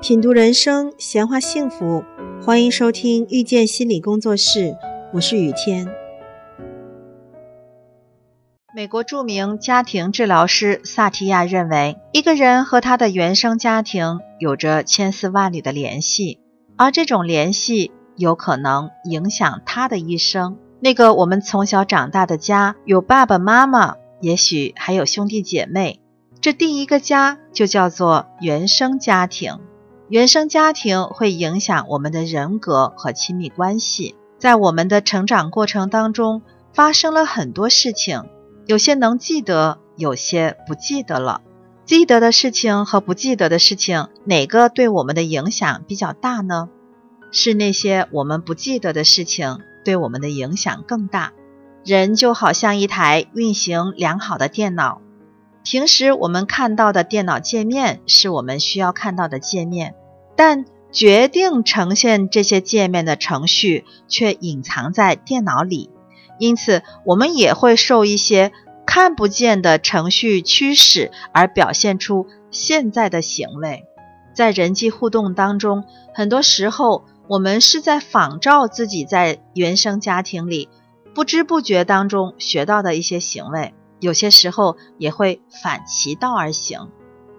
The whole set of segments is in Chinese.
品读人生，闲话幸福，欢迎收听遇见心理工作室，我是雨天。美国著名家庭治疗师萨提亚认为，一个人和他的原生家庭有着千丝万缕的联系，而这种联系有可能影响他的一生。那个我们从小长大的家，有爸爸妈妈，也许还有兄弟姐妹，这第一个家就叫做原生家庭。原生家庭会影响我们的人格和亲密关系，在我们的成长过程当中发生了很多事情，有些能记得，有些不记得了。记得的事情和不记得的事情，哪个对我们的影响比较大呢？是那些我们不记得的事情对我们的影响更大。人就好像一台运行良好的电脑，平时我们看到的电脑界面是我们需要看到的界面。但决定呈现这些界面的程序却隐藏在电脑里，因此我们也会受一些看不见的程序驱使而表现出现在的行为。在人际互动当中，很多时候我们是在仿照自己在原生家庭里不知不觉当中学到的一些行为，有些时候也会反其道而行。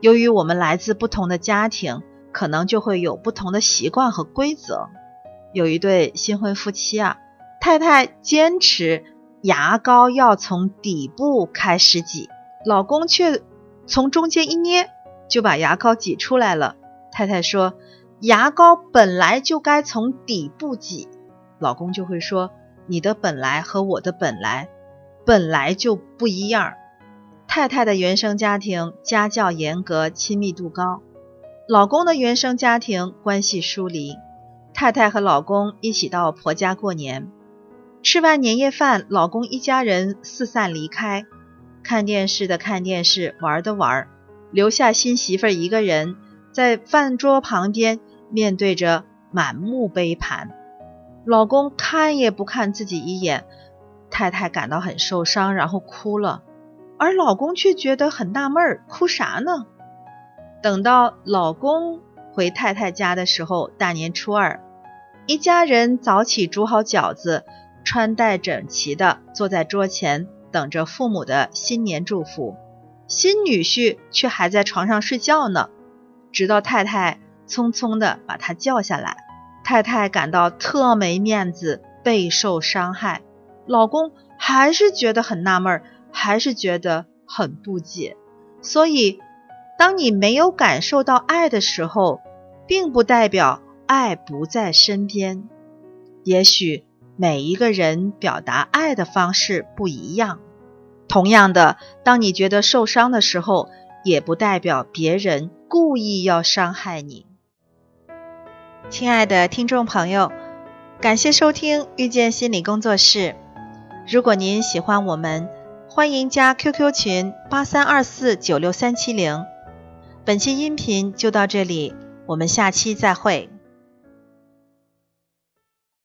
由于我们来自不同的家庭。可能就会有不同的习惯和规则。有一对新婚夫妻啊，太太坚持牙膏要从底部开始挤，老公却从中间一捏就把牙膏挤出来了。太太说：“牙膏本来就该从底部挤。”老公就会说：“你的本来和我的本来本来就不一样。”太太的原生家庭家教严格，亲密度高。老公的原生家庭关系疏离，太太和老公一起到婆家过年，吃完年夜饭，老公一家人四散离开，看电视的看电视，玩的玩，留下新媳妇一个人在饭桌旁边，面对着满目杯盘，老公看也不看自己一眼，太太感到很受伤，然后哭了，而老公却觉得很纳闷，哭啥呢？等到老公回太太家的时候，大年初二，一家人早起煮好饺子，穿戴整齐的坐在桌前，等着父母的新年祝福。新女婿却还在床上睡觉呢，直到太太匆匆的把他叫下来，太太感到特没面子，备受伤害。老公还是觉得很纳闷，还是觉得很不解，所以。当你没有感受到爱的时候，并不代表爱不在身边。也许每一个人表达爱的方式不一样。同样的，当你觉得受伤的时候，也不代表别人故意要伤害你。亲爱的听众朋友，感谢收听遇见心理工作室。如果您喜欢我们，欢迎加 QQ 群八三二四九六三七零。本期音频就到这里，我们下期再会。